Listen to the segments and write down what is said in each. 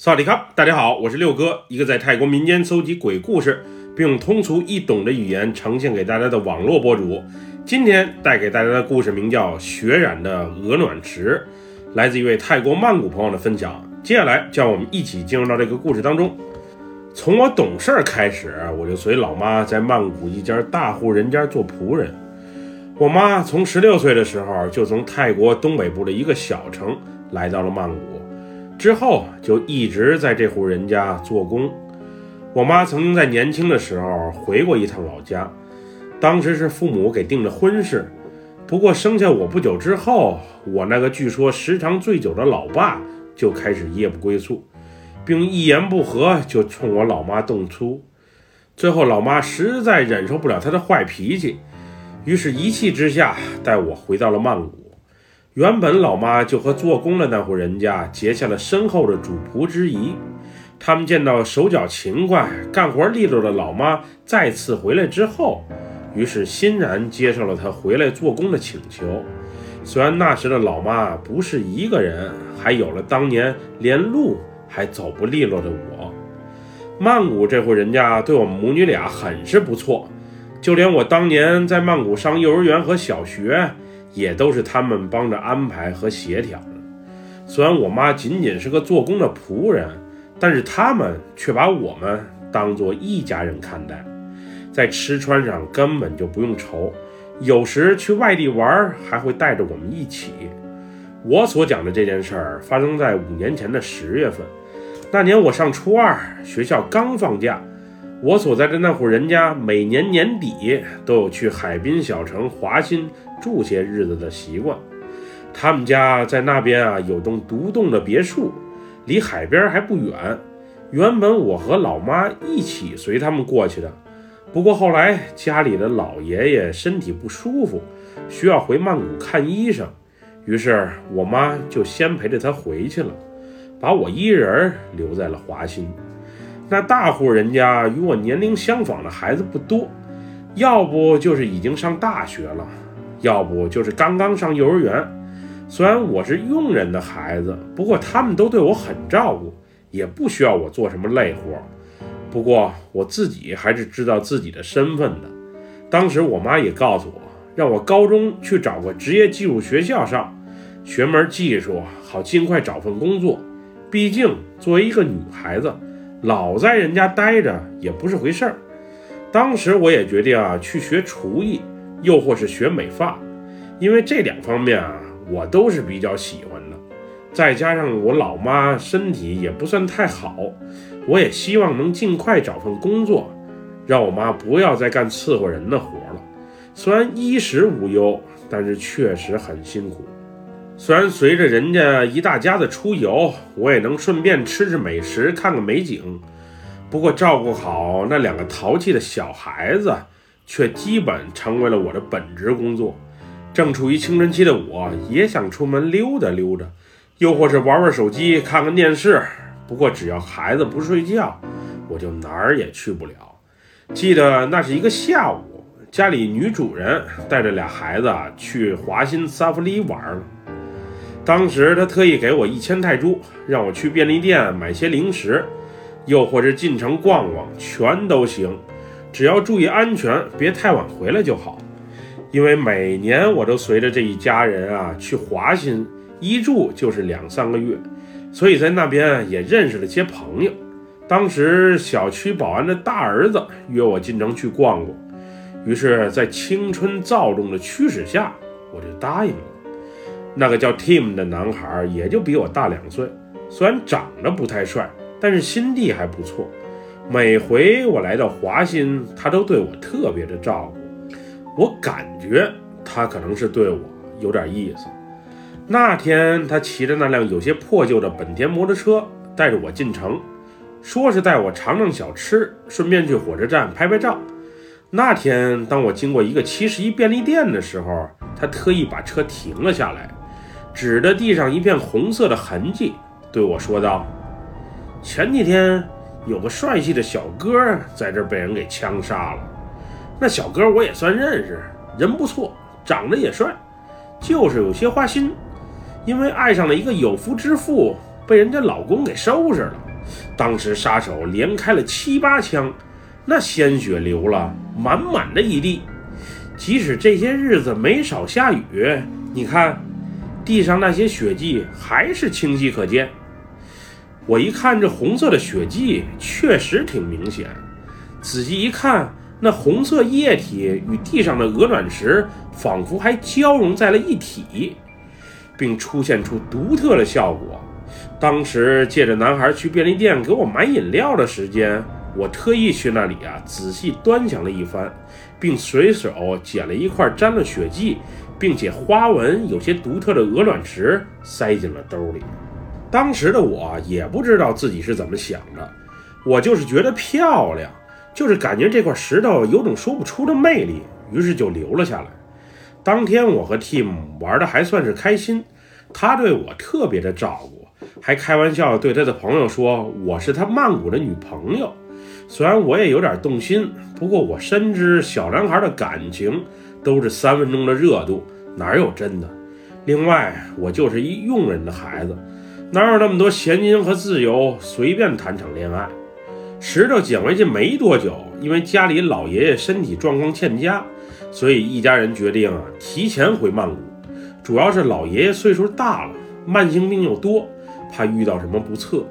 萨瓦迪卡，大家好，我是六哥，一个在泰国民间搜集鬼故事，并用通俗易懂的语言呈现给大家的网络博主。今天带给大家的故事名叫《血染的鹅卵石》，来自一位泰国曼谷朋友的分享。接下来，让我们一起进入到这个故事当中。从我懂事儿开始，我就随老妈在曼谷一家大户人家做仆人。我妈从十六岁的时候就从泰国东北部的一个小城来到了曼谷。之后就一直在这户人家做工。我妈曾经在年轻的时候回过一趟老家，当时是父母给定的婚事。不过生下我不久之后，我那个据说时常醉酒的老爸就开始夜不归宿，并一言不合就冲我老妈动粗。最后老妈实在忍受不了他的坏脾气，于是一气之下带我回到了曼谷。原本老妈就和做工的那户人家结下了深厚的主仆之谊，他们见到手脚勤快、干活利落的老妈再次回来之后，于是欣然接受了她回来做工的请求。虽然那时的老妈不是一个人，还有了当年连路还走不利落的我。曼谷这户人家对我们母女俩很是不错，就连我当年在曼谷上幼儿园和小学。也都是他们帮着安排和协调。虽然我妈仅仅是个做工的仆人，但是他们却把我们当做一家人看待，在吃穿上根本就不用愁。有时去外地玩，还会带着我们一起。我所讲的这件事儿发生在五年前的十月份，那年我上初二，学校刚放假。我所在的那户人家，每年年底都有去海滨小城华新住些日子的习惯。他们家在那边啊，有栋独栋的别墅，离海边还不远。原本我和老妈一起随他们过去的，不过后来家里的老爷爷身体不舒服，需要回曼谷看医生，于是我妈就先陪着他回去了，把我一人留在了华新。那大户人家与我年龄相仿的孩子不多，要不就是已经上大学了，要不就是刚刚上幼儿园。虽然我是佣人的孩子，不过他们都对我很照顾，也不需要我做什么累活。不过我自己还是知道自己的身份的。当时我妈也告诉我，让我高中去找个职业技术学校上，学门技术，好尽快找份工作。毕竟作为一个女孩子。老在人家待着也不是回事儿。当时我也决定啊，去学厨艺，又或是学美发，因为这两方面啊，我都是比较喜欢的。再加上我老妈身体也不算太好，我也希望能尽快找份工作，让我妈不要再干伺候人的活了。虽然衣食无忧，但是确实很辛苦。虽然随着人家一大家子出游，我也能顺便吃吃美食、看看美景，不过照顾好那两个淘气的小孩子，却基本成为了我的本职工作。正处于青春期的我，也想出门溜达溜达，又或是玩玩手机、看看电视。不过只要孩子不睡觉，我就哪儿也去不了。记得那是一个下午，家里女主人带着俩孩子去华欣萨福里玩了。当时她特意给我一千泰铢，让我去便利店买些零食，又或者进城逛逛，全都行，只要注意安全，别太晚回来就好。因为每年我都随着这一家人啊去华欣，一住就是两三个月，所以在那边也认识了些朋友。当时小区保安的大儿子约我进城去逛逛，于是，在青春躁动的驱使下，我就答应了。那个叫 Tim 的男孩也就比我大两岁，虽然长得不太帅，但是心地还不错。每回我来到华新，他都对我特别的照顾。我感觉他可能是对我有点意思。那天他骑着那辆有些破旧的本田摩托车，带着我进城，说是带我尝尝小吃，顺便去火车站拍拍照。那天当我经过一个七十一便利店的时候，他特意把车停了下来。指着地上一片红色的痕迹，对我说道：“前几天有个帅气的小哥在这被人给枪杀了。那小哥我也算认识，人不错，长得也帅，就是有些花心，因为爱上了一个有夫之妇，被人家老公给收拾了。当时杀手连开了七八枪，那鲜血流了满满的一地。即使这些日子没少下雨，你看，地上那些血迹还是清晰可见。我一看这红色的血迹，确实挺明显。仔细一看，那红色液体与地上的鹅卵石仿佛还交融在了一体，并出现出独特的效果。当时借着男孩去便利店给我买饮料的时间，我特意去那里啊仔细端详了一番，并随手捡了一块沾了血迹，并且花纹有些独特的鹅卵石塞进了兜里。当时的我也不知道自己是怎么想的，我就是觉得漂亮。就是感觉这块石头有种说不出的魅力，于是就留了下来。当天我和 Tim 玩的还算是开心，他对我特别的照顾，还开玩笑对他的朋友说我是他曼谷的女朋友。虽然我也有点动心，不过我深知小男孩的感情都是三分钟的热度，哪有真的？另外，我就是一佣人的孩子，哪有那么多闲金和自由，随便谈场恋爱？石头捡回去没多久，因为家里老爷爷身体状况欠佳，所以一家人决定啊提前回曼谷。主要是老爷爷岁数大了，慢性病又多，怕遇到什么不测。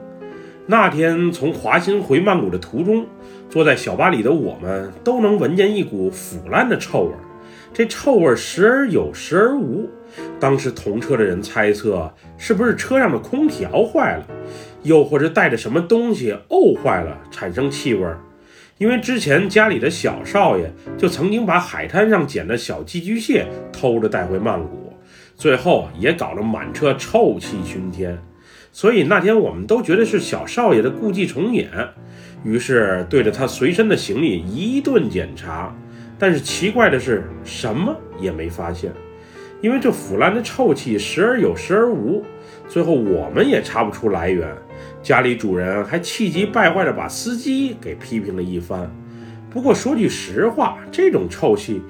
那天从华欣回曼谷的途中，坐在小巴里的我们都能闻见一股腐烂的臭味，这臭味时而有，时而无。当时同车的人猜测，是不是车上的空调坏了？又或者带着什么东西沤坏了，产生气味。因为之前家里的小少爷就曾经把海滩上捡的小寄居蟹偷着带回曼谷，最后也搞得满车臭气熏天。所以那天我们都觉得是小少爷的故伎重演，于是对着他随身的行李一顿检查。但是奇怪的是，什么也没发现，因为这腐烂的臭气时而有，时而无。最后我们也查不出来源。家里主人还气急败坏地把司机给批评了一番。不过说句实话，这种臭气，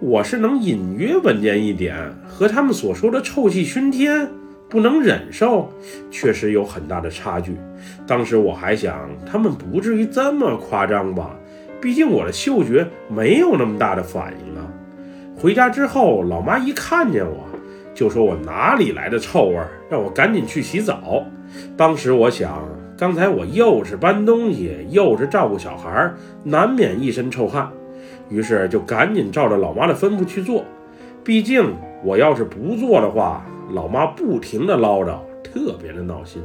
我是能隐约闻见一点，和他们所说的臭气熏天、不能忍受，确实有很大的差距。当时我还想，他们不至于这么夸张吧？毕竟我的嗅觉没有那么大的反应啊。回家之后，老妈一看见我，就说我哪里来的臭味，让我赶紧去洗澡。当时我想，刚才我又是搬东西，又是照顾小孩，难免一身臭汗，于是就赶紧照着老妈的吩咐去做。毕竟我要是不做的话，老妈不停的唠叨，特别的闹心。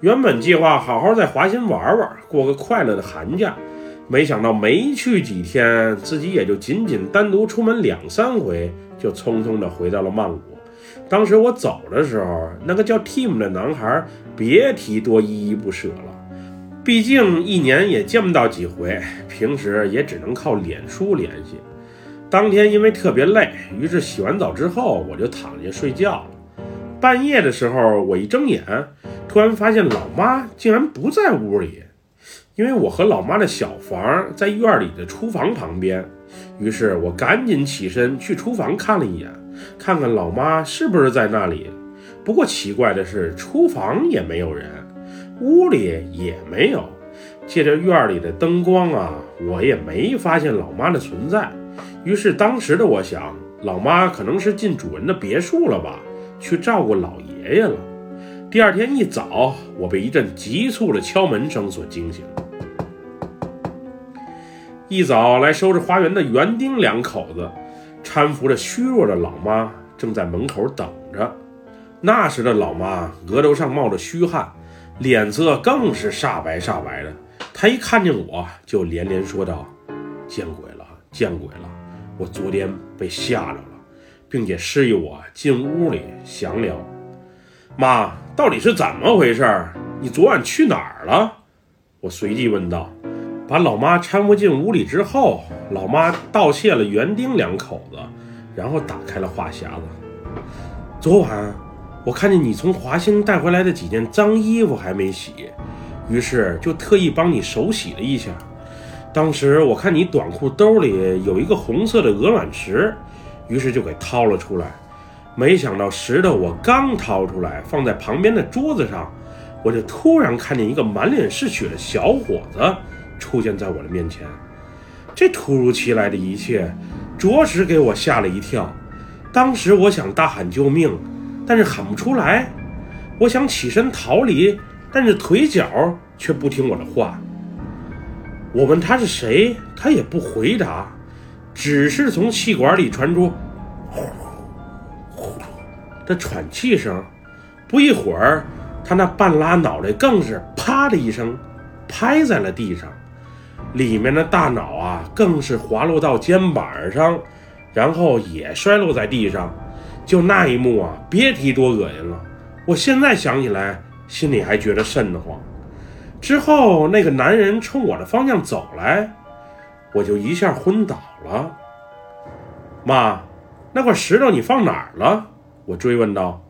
原本计划好好在华新玩玩，过个快乐的寒假，没想到没去几天，自己也就仅仅单独出门两三回，就匆匆的回到了曼谷。当时我走的时候，那个叫 Tim 的男孩，别提多依依不舍了。毕竟一年也见不到几回，平时也只能靠脸书联系。当天因为特别累，于是洗完澡之后我就躺下睡觉了。半夜的时候，我一睁眼，突然发现老妈竟然不在屋里。因为我和老妈的小房在院里的厨房旁边，于是我赶紧起身去厨房看了一眼。看看老妈是不是在那里？不过奇怪的是，厨房也没有人，屋里也没有。借着院里的灯光啊，我也没发现老妈的存在。于是当时的我想，老妈可能是进主人的别墅了吧，去照顾老爷爷了。第二天一早，我被一阵急促的敲门声所惊醒。一早来收拾花园的园丁两口子。搀扶着虚弱的老妈，正在门口等着。那时的老妈额头上冒着虚汗，脸色更是煞白煞白的。她一看见我就连连说道：“见鬼了，见鬼了！我昨天被吓着了，并且示意我进屋里详聊。”妈，到底是怎么回事？你昨晚去哪儿了？我随即问道。把老妈搀扶进屋里之后，老妈道谢了园丁两口子，然后打开了话匣子。昨晚我看见你从华兴带回来的几件脏衣服还没洗，于是就特意帮你手洗了一下。当时我看你短裤兜里有一个红色的鹅卵石，于是就给掏了出来。没想到石头我刚掏出来，放在旁边的桌子上，我就突然看见一个满脸是血的小伙子出现在我的面前。这突如其来的一切，着实给我吓了一跳。当时我想大喊救命，但是喊不出来。我想起身逃离，但是腿脚却不听我的话。我问他是谁，他也不回答，只是从气管里传出呼呼的喘气声。不一会儿，他那半拉脑袋更是啪的一声拍在了地上。里面的大脑啊，更是滑落到肩膀上，然后也摔落在地上。就那一幕啊，别提多恶心了。我现在想起来，心里还觉得瘆得慌。之后，那个男人冲我的方向走来，我就一下昏倒了。妈，那块石头你放哪儿了？我追问道。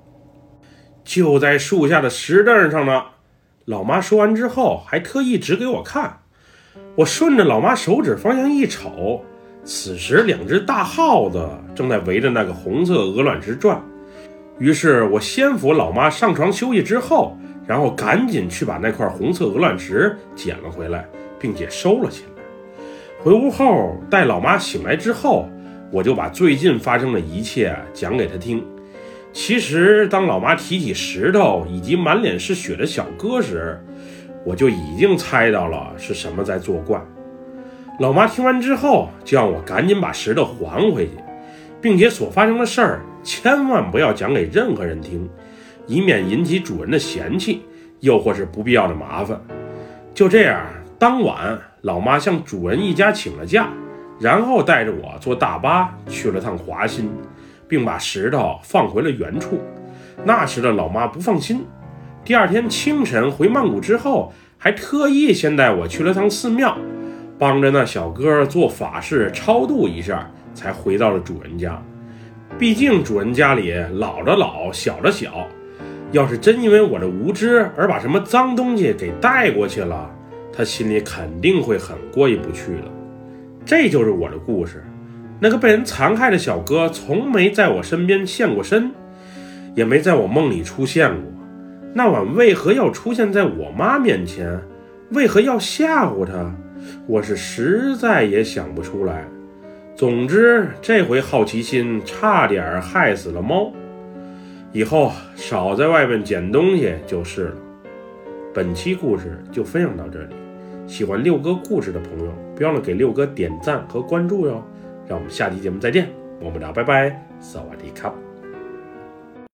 就在树下的石凳上呢。老妈说完之后，还特意指给我看。我顺着老妈手指方向一瞅，此时两只大耗子正在围着那个红色鹅卵石转。于是我先扶老妈上床休息之后，然后赶紧去把那块红色鹅卵石捡了回来，并且收了起来。回屋后，待老妈醒来之后，我就把最近发生的一切讲给她听。其实，当老妈提起石头以及满脸是血的小哥时，我就已经猜到了是什么在作怪。老妈听完之后，就让我赶紧把石头还回去，并且所发生的事儿千万不要讲给任何人听，以免引起主人的嫌弃，又或是不必要的麻烦。就这样，当晚老妈向主人一家请了假，然后带着我坐大巴去了趟华新，并把石头放回了原处。那时的老妈不放心。第二天清晨回曼谷之后，还特意先带我去了趟寺庙，帮着那小哥做法事超度一下，才回到了主人家。毕竟主人家里老的老，小的小，要是真因为我的无知而把什么脏东西给带过去了，他心里肯定会很过意不去的。这就是我的故事。那个被人残害的小哥，从没在我身边现过身，也没在我梦里出现过。那晚为何要出现在我妈面前？为何要吓唬她？我是实在也想不出来。总之，这回好奇心差点害死了猫。以后少在外面捡东西就是了。本期故事就分享到这里，喜欢六哥故事的朋友，别忘了给六哥点赞和关注哟。让我们下期节目再见，么么哒，拜拜，萨瓦迪卡。